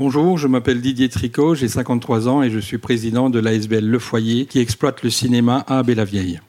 Bonjour, je m'appelle Didier Tricot, j'ai 53 ans et je suis président de l'ASBL Le Foyer qui exploite le cinéma à Abbé-la-Vieille.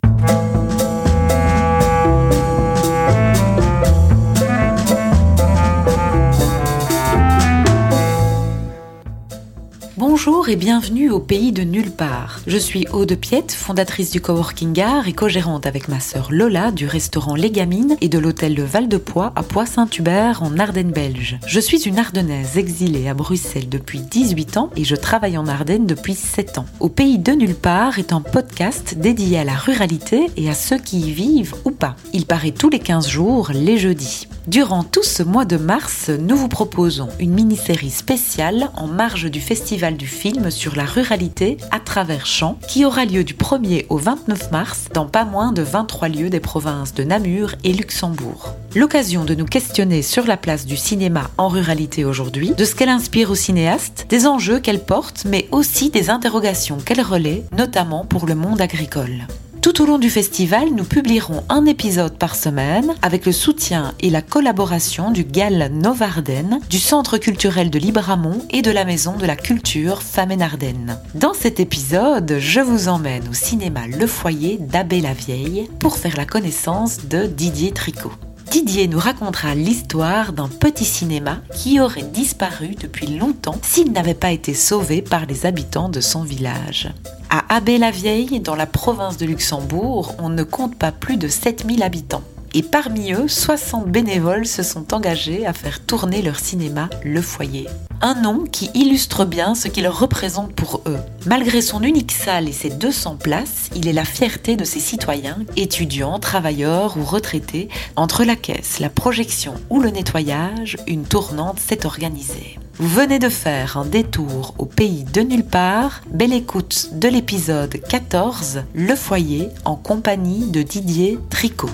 Bonjour et bienvenue au pays de nulle part. Je suis Aude Piette, fondatrice du Coworking Art et co-gérante avec ma sœur Lola du restaurant Les Gamines et de l'hôtel Le Val de Poix à Poix-Saint-Hubert en Ardennes belge. Je suis une Ardennaise exilée à Bruxelles depuis 18 ans et je travaille en Ardennes depuis 7 ans. Au pays de nulle part est un podcast dédié à la ruralité et à ceux qui y vivent ou pas. Il paraît tous les 15 jours, les jeudis. Durant tout ce mois de mars, nous vous proposons une mini-série spéciale en marge du Festival du film sur la ruralité à travers champs qui aura lieu du 1er au 29 mars dans pas moins de 23 lieux des provinces de Namur et Luxembourg. L'occasion de nous questionner sur la place du cinéma en ruralité aujourd'hui, de ce qu'elle inspire aux cinéastes, des enjeux qu'elle porte, mais aussi des interrogations qu'elle relaie, notamment pour le monde agricole. Tout au long du festival, nous publierons un épisode par semaine avec le soutien et la collaboration du GAL Novarden, du Centre culturel de Libramont et de la Maison de la Culture Femmes Ardennes. Dans cet épisode, je vous emmène au cinéma Le Foyer d'Abbé-la-Vieille pour faire la connaissance de Didier Tricot. Didier nous racontera l'histoire d'un petit cinéma qui aurait disparu depuis longtemps s'il n'avait pas été sauvé par les habitants de son village. À Abbé-la-Vieille, dans la province de Luxembourg, on ne compte pas plus de 7000 habitants. Et parmi eux, 60 bénévoles se sont engagés à faire tourner leur cinéma Le Foyer. Un nom qui illustre bien ce qu'il représente pour eux. Malgré son unique salle et ses 200 places, il est la fierté de ses citoyens, étudiants, travailleurs ou retraités. Entre la caisse, la projection ou le nettoyage, une tournante s'est organisée. Vous venez de faire un détour au pays de nulle part. Belle écoute de l'épisode 14, Le foyer, en compagnie de Didier Tricot.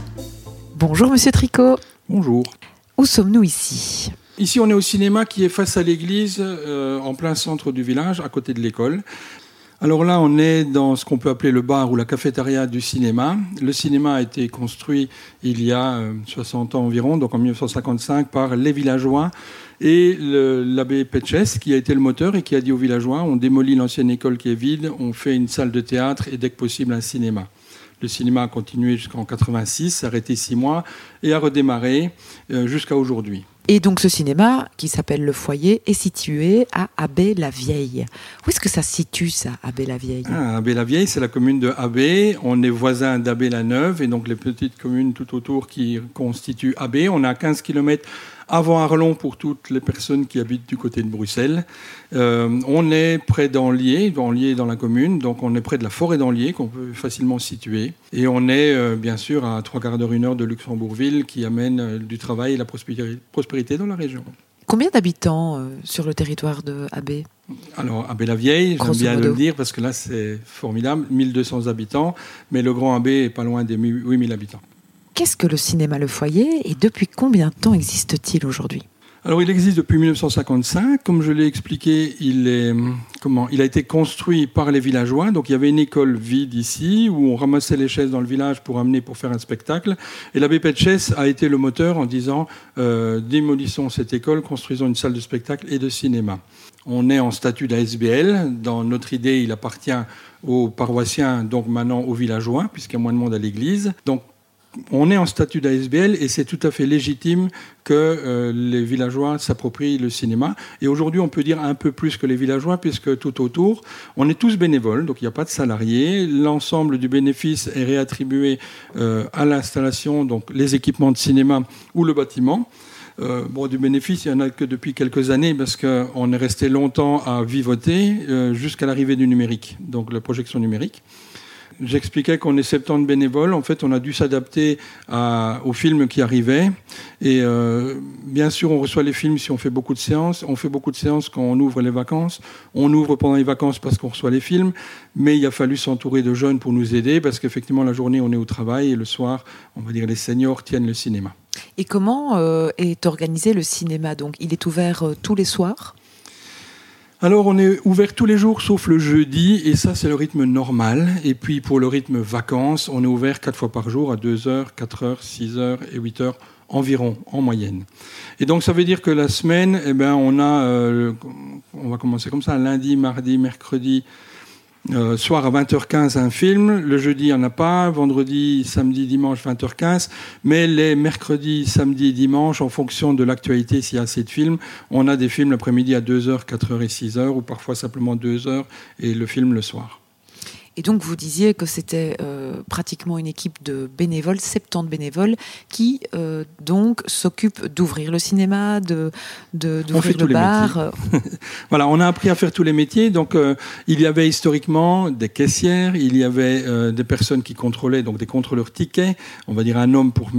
Bonjour Monsieur Tricot. Bonjour. Où sommes-nous ici? Ici, on est au cinéma qui est face à l'église, euh, en plein centre du village, à côté de l'école. Alors là, on est dans ce qu'on peut appeler le bar ou la cafétéria du cinéma. Le cinéma a été construit il y a 60 euh, ans environ, donc en 1955, par les villageois et l'abbé Petches, qui a été le moteur et qui a dit aux villageois on démolit l'ancienne école qui est vide, on fait une salle de théâtre et dès que possible un cinéma. Le cinéma a continué jusqu'en 86, arrêté six mois et a redémarré euh, jusqu'à aujourd'hui. Et donc ce cinéma, qui s'appelle Le Foyer, est situé à Abbé-la-Vieille. Où est-ce que ça se situe, ça, Abbé-la-Vieille? Ah, Abbé-la-Vieille, c'est la commune de Abbé. On est voisin d'Abbé-la-Neuve et donc les petites communes tout autour qui constituent Abbé. On à 15 km avant Arlon pour toutes les personnes qui habitent du côté de Bruxelles. Euh, on est près d'Anlier, Anlier dans la commune, donc on est près de la forêt d'Anlier qu'on peut facilement situer. Et on est euh, bien sûr à trois quarts d'heure, une heure de Luxembourgville qui amène euh, du travail et la prospérité dans la région. Combien d'habitants sur le territoire de Abbé? Alors, Abbé-la-Vieille, j'aime bien le dire parce que là, c'est formidable, 1200 habitants, mais le Grand Abbé est pas loin des 8000 habitants. Qu'est-ce que le cinéma Le Foyer et depuis combien de temps existe-t-il aujourd'hui alors il existe depuis 1955, comme je l'ai expliqué, il, est, comment, il a été construit par les villageois, donc il y avait une école vide ici, où on ramassait les chaises dans le village pour amener, pour faire un spectacle, et l'abbé Petches a été le moteur en disant, euh, démolissons cette école, construisons une salle de spectacle et de cinéma. On est en statut d'ASBL, dans notre idée il appartient aux paroissiens, donc maintenant aux villageois, puisqu'il y a moins de monde à l'église. Donc on est en statut d'ASBL et c'est tout à fait légitime que euh, les villageois s'approprient le cinéma. Et aujourd'hui, on peut dire un peu plus que les villageois, puisque tout autour, on est tous bénévoles, donc il n'y a pas de salariés. L'ensemble du bénéfice est réattribué euh, à l'installation, donc les équipements de cinéma ou le bâtiment. Euh, bon, du bénéfice, il n'y en a que depuis quelques années parce qu'on est resté longtemps à vivoter jusqu'à l'arrivée du numérique, donc la projection numérique. J'expliquais qu'on est 70 bénévoles. En fait, on a dû s'adapter aux films qui arrivaient. Et euh, bien sûr, on reçoit les films si on fait beaucoup de séances. On fait beaucoup de séances quand on ouvre les vacances. On ouvre pendant les vacances parce qu'on reçoit les films. Mais il a fallu s'entourer de jeunes pour nous aider parce qu'effectivement, la journée, on est au travail et le soir, on va dire, les seniors tiennent le cinéma. Et comment euh, est organisé le cinéma? Donc, il est ouvert euh, tous les soirs? Alors on est ouvert tous les jours sauf le jeudi et ça c'est le rythme normal. Et puis pour le rythme vacances, on est ouvert quatre fois par jour à 2h, 4h, 6h et 8h environ en moyenne. Et donc ça veut dire que la semaine, eh ben, on a, euh, on va commencer comme ça, lundi, mardi, mercredi, euh, soir à 20h15 un film, le jeudi il n'y en a pas, vendredi, samedi, dimanche 20h15, mais les mercredis, samedi et dimanche, en fonction de l'actualité, s'il y a assez de films, on a des films l'après-midi à 2h, 4h et 6h, ou parfois simplement 2h, et le film le soir. Et donc, vous disiez que c'était euh, pratiquement une équipe de bénévoles, 70 bénévoles, qui euh, donc s'occupent d'ouvrir le cinéma, de, d'ouvrir le bar. voilà, on a appris à faire tous les métiers. Donc, euh, il y avait historiquement des caissières, il y avait des personnes qui contrôlaient, donc des contrôleurs tickets, on va dire un homme pour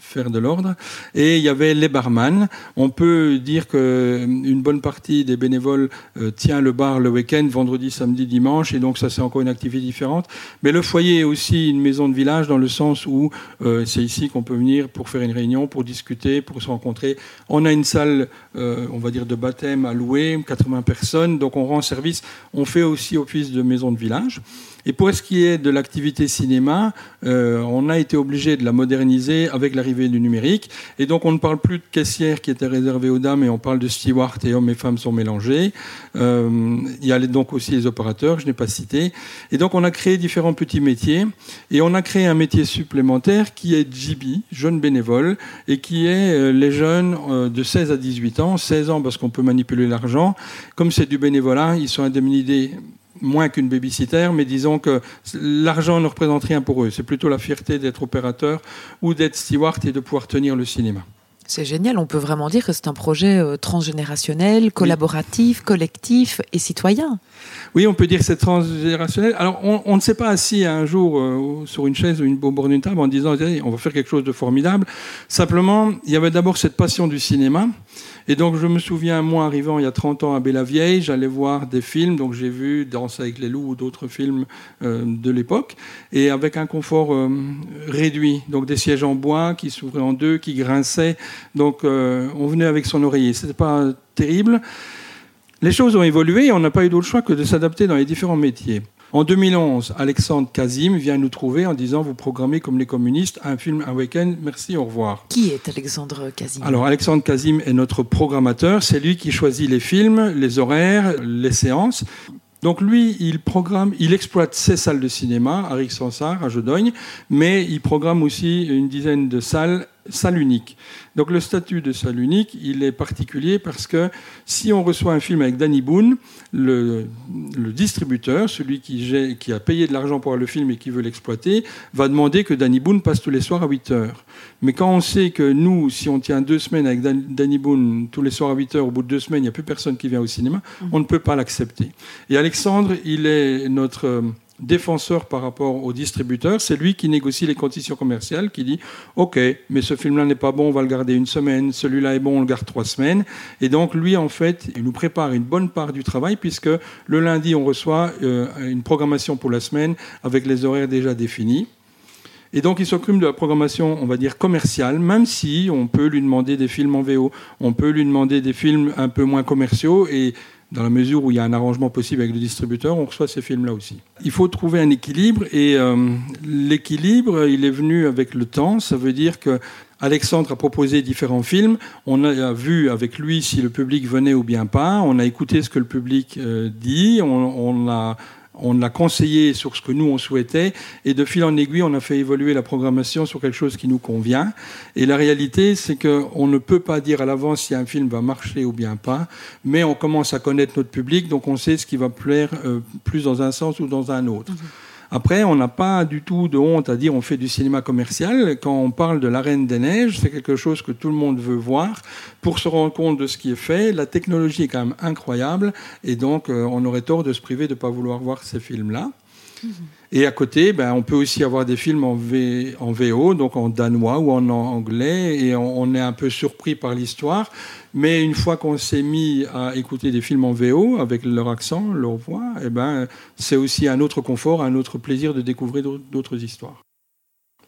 faire de l'ordre, et il y avait les barman. On peut dire qu'une bonne partie des bénévoles tient le bar le week-end, vendredi, samedi, dimanche, et donc ça c'est encore une activité différente. Mais le foyer est aussi une maison de village dans le sens où euh, c'est ici qu'on peut venir pour faire une réunion, pour discuter, pour se rencontrer. On a une salle, euh, on va dire, de baptême à louer, 80 personnes, donc on rend service. On fait aussi office de maison de village. Et pour ce qui est de l'activité cinéma, euh, on a été obligé de la moderniser avec l'arrivée du numérique. Et donc on ne parle plus de caissière qui était réservée aux dames, et on parle de steward et hommes et femmes sont mélangés. Euh, il y a donc aussi les opérateurs, je n'ai pas cité. Et donc on a créé différents petits métiers. Et on a créé un métier supplémentaire qui est JB, jeune bénévole, et qui est euh, les jeunes de 16 à 18 ans. 16 ans parce qu'on peut manipuler l'argent. Comme c'est du bénévolat, ils sont indemnisés moins qu'une babysitter, mais disons que l'argent ne représente rien pour eux. C'est plutôt la fierté d'être opérateur ou d'être steward et de pouvoir tenir le cinéma. C'est génial, on peut vraiment dire que c'est un projet euh, transgénérationnel, collaboratif, collectif et citoyen. Oui, on peut dire que c'est transgénérationnel. Alors, on, ne s'est pas assis un jour euh, sur une chaise ou une, au bord d'une table en disant on va faire quelque chose de formidable. Simplement, il y avait d'abord cette passion du cinéma. Et donc, je me souviens, moi, arrivant il y a 30 ans à Bella-Vieille, j'allais voir des films. Donc, j'ai vu Danse avec les loups ou d'autres films euh, de l'époque. Et avec un confort euh, réduit. Donc, des sièges en bois qui s'ouvraient en deux, qui grinçaient. Donc, euh, on venait avec son oreiller. C'était pas terrible. Les choses ont évolué et on n'a pas eu d'autre choix que de s'adapter dans les différents métiers. En 2011, Alexandre Kazim vient nous trouver en disant Vous programmez comme les communistes un film un week-end, merci, au revoir. Qui est Alexandre Kazim? Alors, Alexandre Kazim est notre programmateur. C'est lui qui choisit les films, les horaires, les séances. Donc lui, il programme, il exploite ses salles de cinéma à Rixensart, à Jodogne, mais il programme aussi une dizaine de salles salle unique. Donc le statut de salle unique, il est particulier parce que si on reçoit un film avec Danny Boone, le, distributeur, celui qui, qui, a payé de l'argent pour le film et qui veut l'exploiter, va demander que Danny Boone passe tous les soirs à 8 heures. Mais quand on sait que nous, si on tient deux semaines avec Danny Boone tous les soirs à 8 heures, au bout de deux semaines, il n'y a plus personne qui vient au cinéma, mmh. on ne peut pas l'accepter. Et Alexandre, il est notre défenseur par rapport au distributeur, c'est lui qui négocie les conditions commerciales, qui dit OK, mais ce film-là n'est pas bon, on va le garder une semaine, celui-là est bon, on le garde trois semaines. Et donc lui, en fait, il nous prépare une bonne part du travail, puisque le lundi, on reçoit euh, une programmation pour la semaine avec les horaires déjà définis. Et donc, il s'occupe de la programmation, on va dire, commerciale, même si on peut lui demander des films en VO, on peut lui demander des films un peu moins commerciaux, et dans la mesure où il y a un arrangement possible avec le distributeur, on reçoit ces films-là aussi. Il faut trouver un équilibre et euh, l'équilibre, il est venu avec le temps. Ça veut dire que Alexandre a proposé différents films. On a vu avec lui si le public venait ou bien pas. On a écouté ce que le public euh, dit. On, on a on l'a conseillé sur ce que nous on souhaitait et de fil en aiguille on a fait évoluer la programmation sur quelque chose qui nous convient et la réalité c'est qu'on ne peut pas dire à l'avance si un film va marcher ou bien pas mais on commence à connaître notre public donc on sait ce qui va plaire euh, plus dans un sens ou dans un autre. Mhm. Après, on n'a pas du tout de honte à dire on fait du cinéma commercial. Quand on parle de La Reine des Neiges, c'est quelque chose que tout le monde veut voir pour se rendre compte de ce qui est fait. La technologie est quand même incroyable et donc euh, on aurait tort de se priver de ne pas vouloir voir ces films-là. Et à côté, ben, on peut aussi avoir des films en, VO, donc en danois ou en anglais, et on, est un peu surpris par l'histoire. Mais une fois qu'on s'est mis à écouter des films en VO, avec leur accent, leur voix, eh ben, c'est aussi un autre confort, un autre plaisir de découvrir d'autres histoires.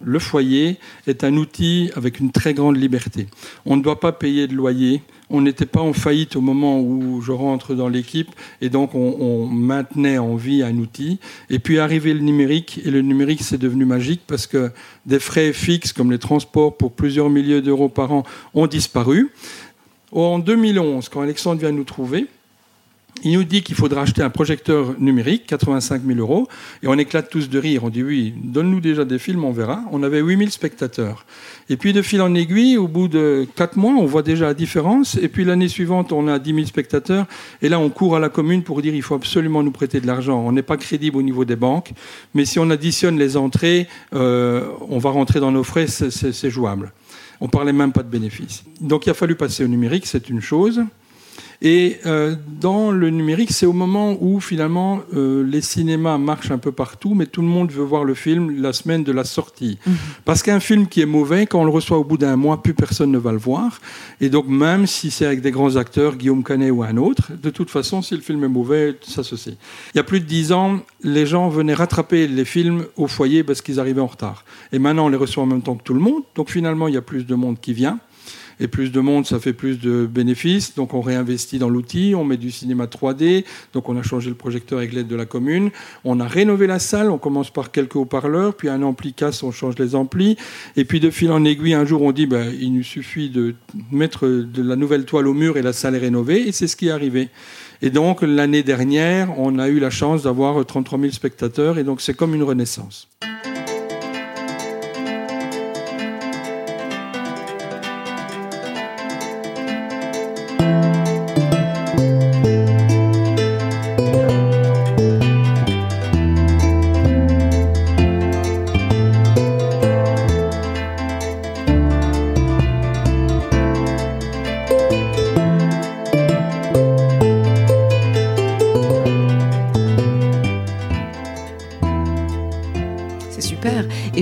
Le foyer est un outil avec une très grande liberté. On ne doit pas payer de loyer, on n'était pas en faillite au moment où je rentre dans l'équipe et donc on, maintenait en vie un outil. Et puis arrivé le numérique et le numérique c'est devenu magique parce que des frais fixes comme les transports pour plusieurs milliers d'euros par an ont disparu. En 2011, quand Alexandre vient nous trouver, Il nous dit qu'il faudra acheter un projecteur numérique, 85 000 euros, et on éclate tous de rire. On dit oui, donne-nous déjà des films, on verra. On avait 8 000 spectateurs. Et puis de fil en aiguille, au bout de 4 mois, on voit déjà la différence. Et puis l'année suivante, on a 10 000 spectateurs. Et là, on court à la commune pour dire il faut absolument nous prêter de l'argent. On n'est pas crédible au niveau des banques, mais si on additionne les entrées, euh, on va rentrer dans nos frais, c'est jouable. On parlait même pas de bénéfices. Donc il a fallu passer au numérique, c'est une chose. Et euh, dans le numérique, c'est au moment où finalement euh, les cinémas marchent un peu partout, mais tout le monde veut voir le film la semaine de la sortie. Mhm. Parce qu'un film qui est mauvais, quand on le reçoit au bout d'un mois, plus personne ne va le voir. Et donc même si c'est avec des grands acteurs, Guillaume Canet ou un autre, de toute façon, si le film est mauvais, ça se sait. Il y a plus de dix ans, les gens venaient rattraper les films au foyer parce qu'ils arrivaient en retard. Et maintenant, on les reçoit en même temps que tout le monde. Donc finalement, il y a plus de monde qui vient. Et plus de monde, ça fait plus de bénéfices. Donc on réinvestit dans l'outil, on met du cinéma 3D. Donc on a changé le projecteur avec l'aide de la commune. On a rénové la salle. On commence par quelques haut-parleurs, puis un ampli casse, on change les amplis. Et puis de fil en aiguille, un jour on dit, ben, il nous suffit de mettre de la nouvelle toile au mur et la salle est rénovée. Et c'est ce qui est arrivé. Et donc l'année dernière, on a eu la chance d'avoir 33 000 spectateurs. Et donc c'est comme une renaissance.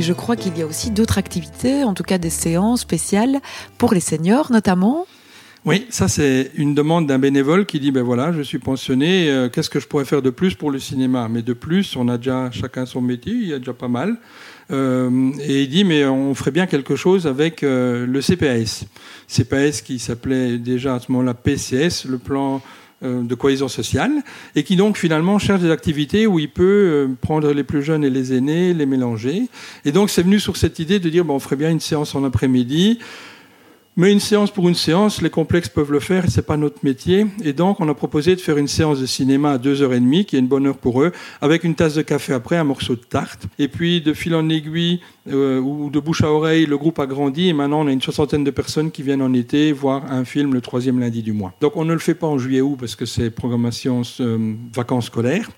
Je crois qu'il y a aussi d'autres activités, en tout cas des séances spéciales pour les seniors notamment. Oui, ça c'est une demande d'un bénévole qui dit ben voilà, je suis pensionné, euh, qu'est-ce que je pourrais faire de plus pour le cinéma? Mais de plus, on a déjà chacun son métier, il y a déjà pas mal. Euh, et il dit mais on ferait bien quelque chose avec euh, le CPAS. CPAS qui s'appelait déjà à ce moment-là PCS, le plan de cohésion sociale, et qui donc finalement cherche des activités où il peut euh, prendre les plus jeunes et les aînés, les mélanger. Et donc c'est venu sur cette idée de dire, bon, on ferait bien une séance en après-midi. Mais une séance pour une séance, les complexes peuvent le faire, c'est pas notre métier. Et donc, on a proposé de faire une séance de cinéma à 2h30, qui est une bonne heure pour eux, avec une tasse de café après, un morceau de tarte. Et puis, de fil en aiguille, euh, ou de bouche à oreille, le groupe a grandi et maintenant on a une soixantaine de personnes qui viennent en été voir un film le troisième lundi du mois. Donc on ne le fait pas en juillet-août parce que c'est programmation euh, vacances scolaires,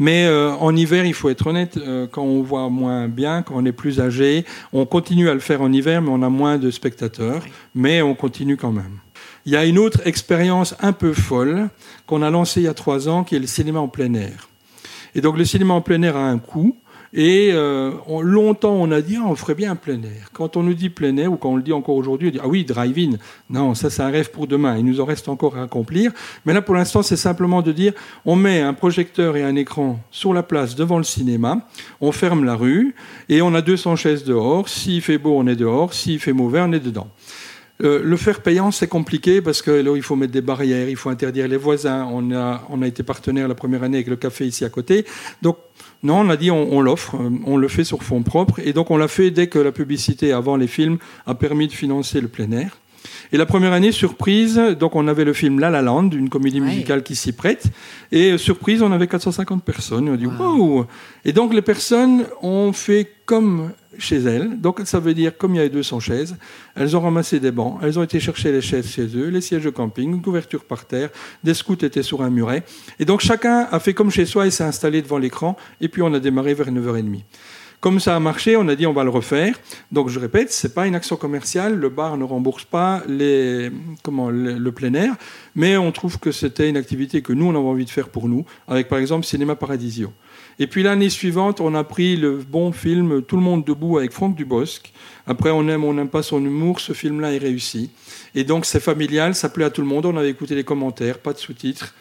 mais euh, en hiver, il faut être honnête, quand on voit moins bien, quand on est plus âgé, on continue à le faire en hiver, mais on a moins de spectateurs, on continue quand même. Il y a une autre expérience un peu folle qu'on a lancée il y a trois ans, qui est le cinéma en plein air. Et donc le cinéma en plein air a un coût. Et euh, longtemps, on a dit, ah, on ferait bien un plein air. Quand on nous dit plein air, ou quand on le dit encore aujourd'hui, on dit, ah oui, drive-in. Non, ça, c'est un rêve pour demain. Il nous en reste encore à accomplir. Mais là, pour l'instant, c'est simplement de dire, on met un projecteur et un écran sur la place devant le cinéma, on ferme la rue, et on a 200 chaises dehors. S'il fait beau, on est dehors. S'il fait mauvais, on est dedans. Euh, le faire payant, c'est compliqué parce que là, il faut mettre des barrières, il faut interdire les voisins. On a, on été partenaire la première année avec le café ici à côté. Donc, non, on a dit on, l'offre, euh, on le fait sur fonds propres. Et donc on l'a fait dès que la publicité avant les films a permis de financer le plein air. Et la première année, surprise, donc on avait le film La La Land, une comédie musicale qui s'y prête. Et euh, surprise, on avait 450 personnes. on a dit wow. Et donc les personnes ont fait comme chez elles. Donc ça veut dire, comme il y avait 200 chaises, elles ont ramassé des bancs, elles ont été chercher les chaises chez eux, les sièges de camping, une couverture par terre, des scouts étaient sur un muret. Et donc chacun a fait comme chez soi et s'est installé devant l'écran, et puis on a démarré vers 9h30. Comme ça a marché, on a dit on va le refaire. Donc je répète, c'est pas une action commerciale, le bar ne rembourse pas les, comment, le, plein air, mais on trouve que c'était une activité que nous on avait envie de faire pour nous, avec par exemple Cinéma Paradisio. Et puis l'année suivante, on a pris le bon film Tout le monde debout avec Franck Dubosc. Après, on aime, on n'aime pas son humour, ce film-là est réussi. Et donc c'est familial, ça plaît à tout le monde, on avait écouté les commentaires, pas de sous-titres.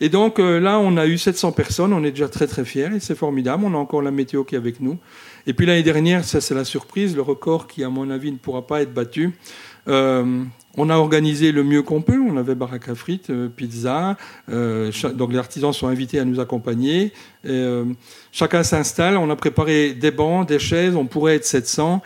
Et donc euh, là, on a eu 700 personnes, on est déjà très très fiers et c'est formidable. On a encore la météo qui est avec nous. Et puis l'année dernière, ça c'est la surprise, le record qui, à mon avis, ne pourra pas être battu. Euh, on a organisé le mieux qu'on peut. On avait baraque à frites, euh, pizza. donc les artisans sont invités à nous accompagner. chacun s'installe. On a préparé des bancs, des chaises. On pourrait être 700.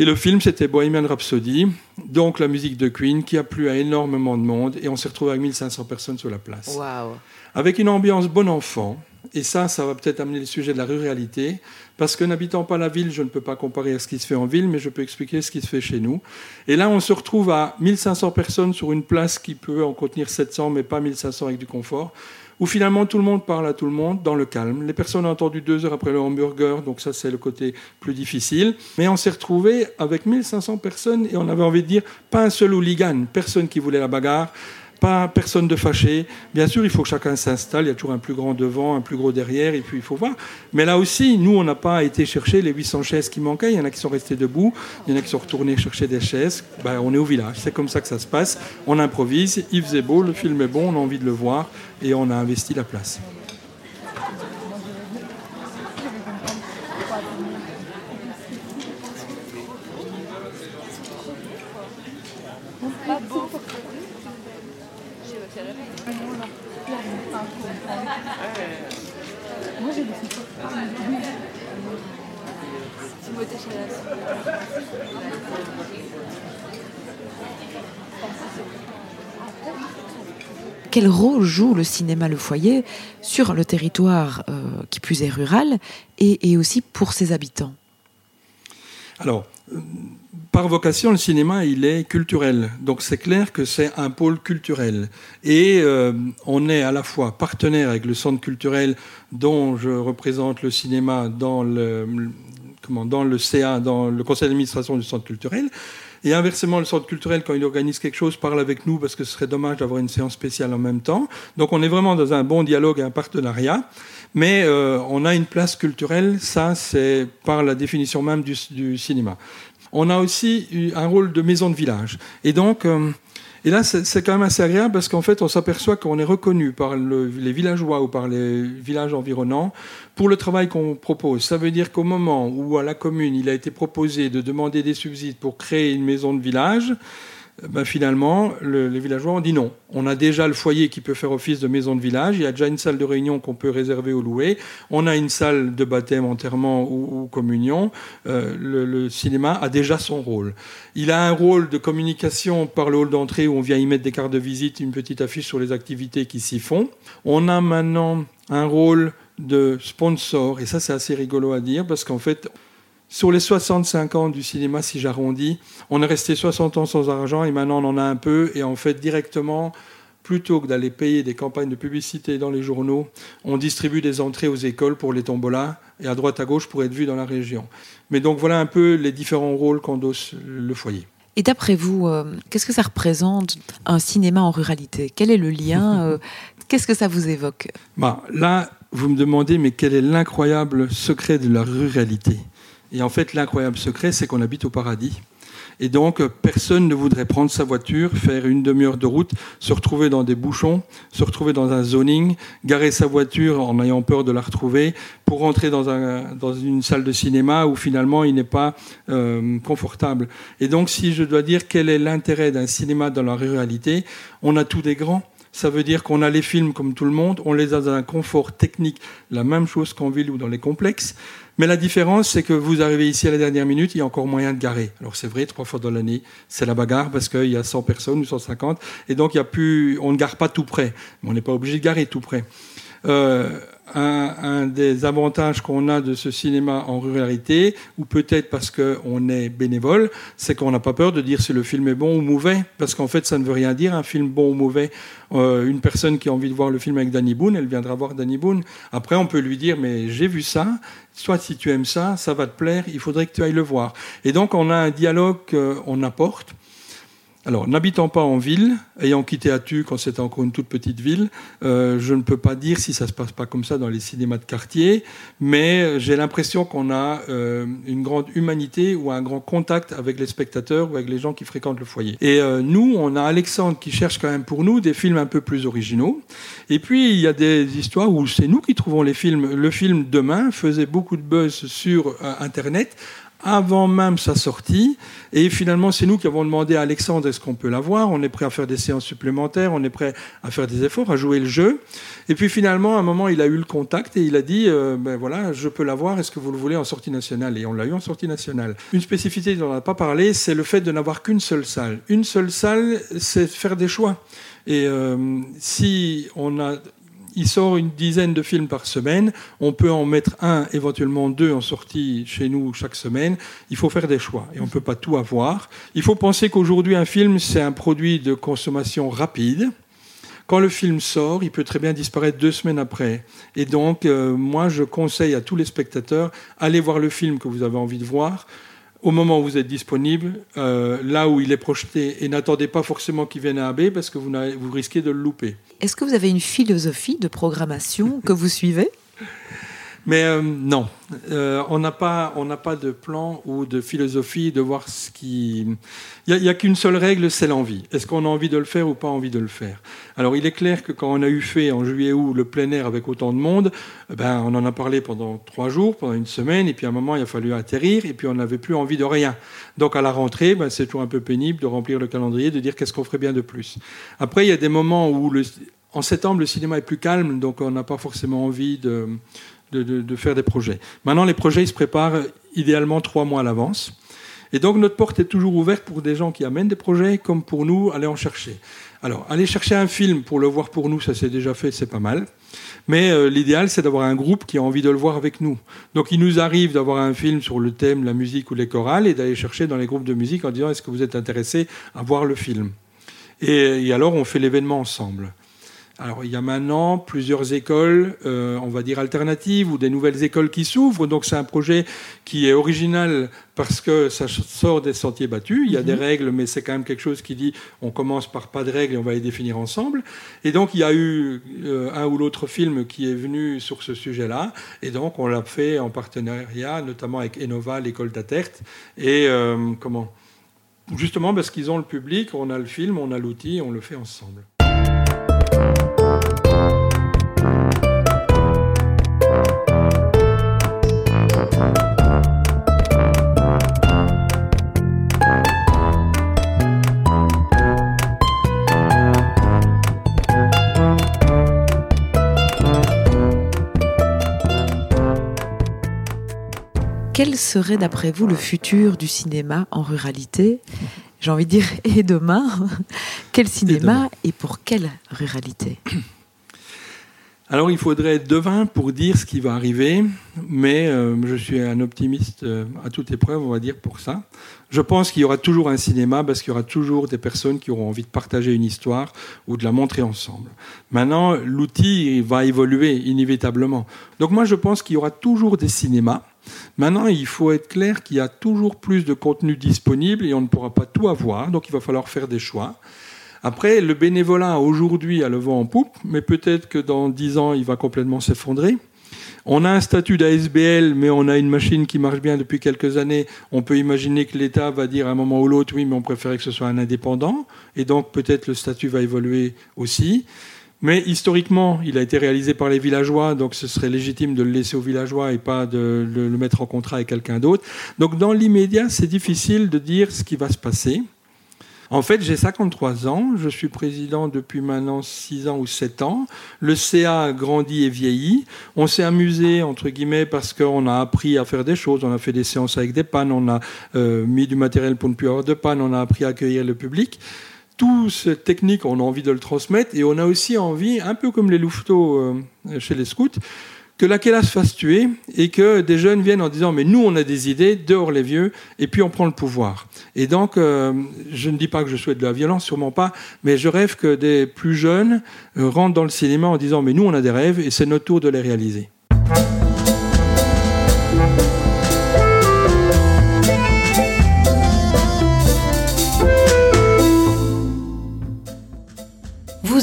Et le film, c'était Bohemian Rhapsody, donc la musique de Queen, qui a plu à énormément de monde. Et on s'est retrouvé avec 1500 personnes sur la place. Wow. Avec une ambiance bon enfant. Et ça, ça va peut-être amener le sujet de la ruralité. Parce que n'habitant pas la ville, je ne peux pas comparer à ce qui se fait en ville, mais je peux expliquer ce qui se fait chez nous. Et là, on se retrouve à 1500 personnes sur une place qui peut en contenir 700, mais pas 1500 avec du confort où finalement tout le monde parle à tout le monde dans le calme. Les personnes ont entendu deux heures après le hamburger, donc ça c'est le côté plus difficile. Mais on s'est retrouvé avec 1500 personnes et on avait envie de dire pas un seul hooligan, personne qui voulait la bagarre, pas personne de fâché. Bien sûr, il faut que chacun s'installe. Il y a toujours un plus grand devant, un plus gros derrière, et puis il faut voir. Mais là aussi, nous, on n'a pas été chercher les 800 chaises qui manquaient. Il y en a qui sont restés debout, il y en a qui sont retournés chercher des chaises. Ben, on est au village. C'est comme ça que ça se passe. On improvise. Il faisait beau, le film est bon, on a envie de le voir, et on a investi la place. Quel le cinéma Le Foyer sur le territoire euh, qui plus est rural et, aussi pour ses habitants Alors, par vocation, le cinéma, il est culturel. Donc c'est clair que c'est un pôle culturel. Et euh, on est à la fois partenaire avec le centre culturel dont je représente le cinéma dans le, comment, dans le CA, dans le conseil d'administration du centre culturel. Et inversement, le centre culturel, quand il organise quelque chose, parle avec nous parce que ce serait dommage d'avoir une séance spéciale en même temps. Donc on est vraiment dans un bon dialogue et un partenariat. Mais euh, on a une place culturelle, ça c'est par la définition même du, cinéma. On a aussi un rôle de maison de village. Et donc, euh, et là, c'est quand même assez agréable parce qu'en fait, on s'aperçoit qu'on est reconnu par les villageois ou par les villages environnants pour le travail qu'on propose. Ça veut dire qu'au moment où à la commune, il a été proposé de demander des subsides pour créer une maison de village, ben finalement, les villageois ont dit non. On a déjà le foyer qui peut faire office de maison de village. Il y a déjà une salle de réunion qu'on peut réserver ou louer. On a une salle de baptême, enterrement ou, communion. Euh, le, cinéma a déjà son rôle. Il a un rôle de communication par le hall d'entrée où on vient y mettre des cartes de visite, une petite affiche sur les activités qui s'y font. On a maintenant un rôle de sponsor. Et ça, c'est assez rigolo à dire parce qu'en fait, sur les 65 ans du cinéma, si j'arrondis, on est resté 60 ans sans argent et maintenant on en a un peu. Et en fait, directement, plutôt que d'aller payer des campagnes de publicité dans les journaux, on distribue des entrées aux écoles pour les tombolas et à droite à gauche pour être vu dans la région. Mais donc voilà un peu les différents rôles qu'endosse le foyer. Et d'après vous, euh, qu'est-ce que ça représente un cinéma en ruralité? Quel est le lien euh, Qu'est-ce que ça vous évoque? Bah, Là, vous me demandez, mais quel est l'incroyable secret de la ruralité? Et en fait, l'incroyable secret, c'est qu'on habite au paradis. Et donc, personne ne voudrait prendre sa voiture, faire une demi-heure de route, se retrouver dans des bouchons, se retrouver dans un zoning, garer sa voiture en ayant peur de la retrouver, pour rentrer dans, un, dans une salle de cinéma où finalement il n'est pas euh, confortable. Et donc, si je dois dire quel est l'intérêt d'un cinéma dans la ruralité, on a tous des grands. Ça veut dire qu'on a les films comme tout le monde, on les a dans un confort technique, la même chose qu'en ville ou dans les complexes. Mais la différence, c'est que vous arrivez ici à la dernière minute, il y a encore moyen de garer. Alors c'est vrai, trois fois dans l'année, c'est la bagarre parce qu'il y a 100 personnes ou 150, et donc il y a plus, on ne gare pas tout près. On n'est pas obligé de garer tout près. Euh, un, des avantages qu'on a de ce cinéma en ruralité, ou peut-être parce qu'on est bénévole, c'est qu'on n'a pas peur de dire si le film est bon ou mauvais, parce qu'en fait, ça ne veut rien dire, un film bon ou mauvais. Euh, une personne qui a envie de voir le film avec Danny Boone, elle viendra voir Danny Boone. Après, on peut lui dire, mais j'ai vu ça, soit si tu aimes ça, ça va te plaire, il faudrait que tu ailles le voir. Et donc, on a un dialogue qu'on apporte alors, n'habitant pas en ville, ayant quitté Atu quand c'était encore une toute petite ville, euh, je ne peux pas dire si ça se passe pas comme ça dans les cinémas de quartier, mais j'ai l'impression qu'on a euh, une grande humanité ou un grand contact avec les spectateurs ou avec les gens qui fréquentent le foyer. Et euh, nous, on a Alexandre qui cherche quand même pour nous des films un peu plus originaux. Et puis, il y a des histoires où c'est nous qui trouvons les films. Le film Demain faisait beaucoup de buzz sur Internet avant même sa sortie. Et finalement, c'est nous qui avons demandé à Alexandre est-ce qu'on peut la voir? On est prêt à faire des séances supplémentaires, on est prêt à faire des efforts, à jouer le jeu. Et puis finalement, à un moment, il a eu le contact et il a dit euh, ben voilà, je peux la voir, est-ce que vous le voulez en sortie nationale? Et on l'a eu en sortie nationale. Une spécificité dont on n'a pas parlé, c'est le fait de n'avoir qu'une seule salle. Une seule salle, c'est faire des choix. Et euh, si on a il sort une dizaine de films par semaine. On peut en mettre un, éventuellement deux en sortie chez nous chaque semaine. Il faut faire des choix et on ne peut pas tout avoir. Il faut penser qu'aujourd'hui, un film, c'est un produit de consommation rapide. Quand le film sort, il peut très bien disparaître deux semaines après. Et donc, euh, moi, je conseille à tous les spectateurs, allez voir le film que vous avez envie de voir au moment où vous êtes disponible, euh, là où il est projeté, et n'attendez pas forcément qu'il vienne à AB parce que vous, vous risquez de le louper. Est-ce que vous avez une philosophie de programmation que vous suivez? Mais euh, non, euh, on n'a pas, pas de plan ou de philosophie de voir ce qui. Il n'y a, qu'une seule règle, c'est l'envie. Est-ce qu'on a envie de le faire ou pas envie de le faire? Alors, il est clair que quand on a eu fait en juillet août le plein air avec autant de monde, ben on en a parlé pendant trois jours, pendant une semaine, et puis à un moment il a fallu atterrir, et puis on n'avait plus envie de rien. Donc à la rentrée, ben, c'est toujours un peu pénible de remplir le calendrier, de dire qu'est-ce qu'on ferait bien de plus. Après, il y a des moments où le, en septembre le cinéma est plus calme, donc on n'a pas forcément envie de de, faire des projets. Maintenant, les projets, ils se préparent idéalement trois mois à l'avance. Et donc, notre porte est toujours ouverte pour des gens qui amènent des projets, comme pour nous, aller en chercher. Alors, aller chercher un film pour le voir pour nous, ça s'est déjà fait, c'est pas mal. Mais euh, l'idéal, c'est d'avoir un groupe qui a envie de le voir avec nous. Donc, il nous arrive d'avoir un film sur le thème, la musique ou les chorales, et d'aller chercher dans les groupes de musique en disant est-ce que vous êtes intéressé à voir le film? Et alors, on fait l'événement ensemble. Alors il y a maintenant plusieurs écoles, euh, on va dire alternatives ou des nouvelles écoles qui s'ouvrent. Donc c'est un projet qui est original parce que ça sort des sentiers battus. Il y a des mhm. règles, mais c'est quand même quelque chose qui dit on commence par pas de règles et on va les définir ensemble. Et donc il y a eu euh, un ou l'autre film qui est venu sur ce sujet-là. Et donc on l'a fait en partenariat, notamment avec Enova, l'école d'Atert. Et euh, comment? Justement parce qu'ils ont le public, on a le film, on a l'outil, on le fait ensemble. Quel serait d'après vous le futur du cinéma en ruralité J'ai envie de dire, et demain Quel cinéma et, pour quelle ruralité alors il faudrait être devin pour dire ce qui va arriver, mais euh, je suis un optimiste euh, à toute épreuve, on va dire, pour ça. Je pense qu'il y aura toujours un cinéma parce qu'il y aura toujours des personnes qui auront envie de partager une histoire ou de la montrer ensemble. Maintenant, l'outil va évoluer inévitablement. Donc moi je pense qu'il y aura toujours des cinémas Maintenant, il faut être clair qu'il y a toujours plus de contenu disponible et on ne pourra pas tout avoir, donc il va falloir faire des choix. Après, le bénévolat aujourd'hui a le vent en poupe, mais peut-être que dans dix ans, il va complètement s'effondrer. On a un statut d'ASBL, mais on a une machine qui marche bien depuis quelques années. On peut imaginer que l'État va dire à un moment ou l'autre, oui, mais on préférait que ce soit un indépendant. Et donc, peut-être le statut va évoluer aussi. Mais historiquement, il a été réalisé par les villageois, donc ce serait légitime de le laisser aux villageois et pas de le mettre en contrat avec quelqu'un d'autre. Donc dans l'immédiat, c'est difficile de dire ce qui va se passer. En fait, j'ai 53 ans, je suis président depuis maintenant 6 ans ou 7 ans. Le CA a grandi et vieilli. On s'est amusé, entre guillemets, parce qu'on a appris à faire des choses. On a fait des séances avec des pannes, on a euh, mis du matériel pour ne plus avoir de panne, on a appris à accueillir le public toute cette technique, on a envie de le transmettre et on a aussi envie, un peu comme les louveteaux euh, chez les scouts, que la se fasse tuer et que des jeunes viennent en disant mais nous on a des idées, dehors les vieux, et puis on prend le pouvoir. Et donc euh, je ne dis pas que je souhaite de la violence, sûrement pas, mais je rêve que des plus jeunes euh, rentrent dans le cinéma en disant mais nous on a des rêves et c'est notre tour de les réaliser.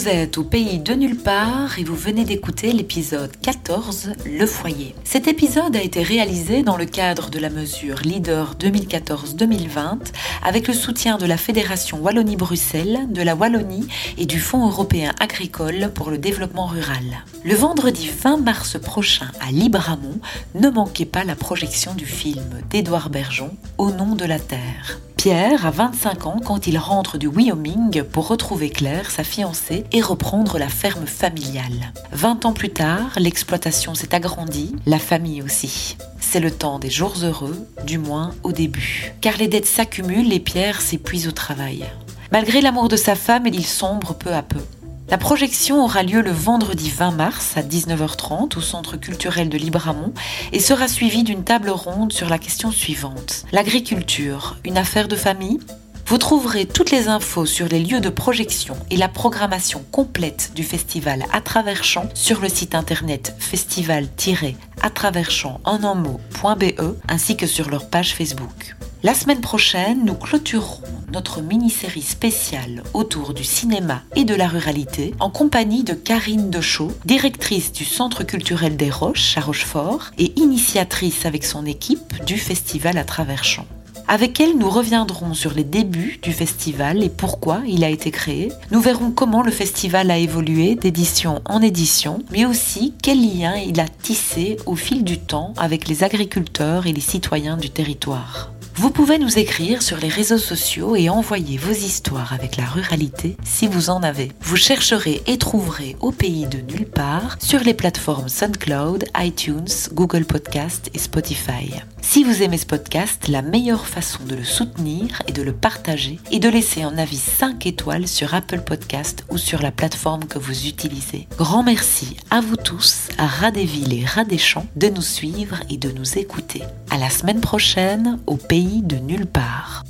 Vous êtes au pays de nulle part et vous venez d'écouter l'épisode 14, Le foyer. Cet épisode a été réalisé dans le cadre de la mesure Leader 2014-2020 avec le soutien de la Fédération Wallonie-Bruxelles, de la Wallonie et du Fonds européen agricole pour le développement rural. Le vendredi 20 mars prochain à Libramont, ne manquez pas la projection du film d'Édouard Bergeon, Au nom de la Terre. Pierre a 25 ans quand il rentre du Wyoming pour retrouver Claire, sa fiancée, et reprendre la ferme familiale. 20 ans plus tard, l'exploitation s'est agrandie, la famille aussi. C'est le temps des jours heureux, du moins au début. Car les dettes s'accumulent et Pierre s'épuise au travail. Malgré l'amour de sa femme, il sombre peu à peu. La projection aura lieu le vendredi 20 mars à 19h30 au Centre culturel de Libramont et sera suivie d'une table ronde sur la question suivante. L'agriculture, une affaire de famille? Vous trouverez toutes les infos sur les lieux de projection et la programmation complète du festival à travers champs sur le site internet festival-à travers champs en un mot.be ainsi que sur leur page Facebook. La semaine prochaine, nous clôturerons notre mini-série spéciale autour du cinéma et de la ruralité en compagnie de Karine Dechaud, directrice du Centre culturel des Roches à Rochefort et initiatrice avec son équipe du festival à travers champs. Avec elle, nous reviendrons sur les débuts du festival et pourquoi il a été créé. Nous verrons comment le festival a évolué d'édition en édition, mais aussi quel lien il a tissé au fil du temps avec les agriculteurs et les citoyens du territoire. Vous pouvez nous écrire sur les réseaux sociaux et envoyer vos histoires avec la ruralité si vous en avez. Vous chercherez et trouverez au pays de nulle part sur les plateformes SoundCloud, iTunes, Google Podcast et Spotify. Si vous aimez ce podcast, la meilleure façon de le soutenir et de le partager est de laisser un avis 5 étoiles sur Apple Podcast ou sur la plateforme que vous utilisez. Grand merci à vous tous, à Villes et Ras des Champs, de nous suivre et de nous écouter. À la semaine prochaine au de nulle part.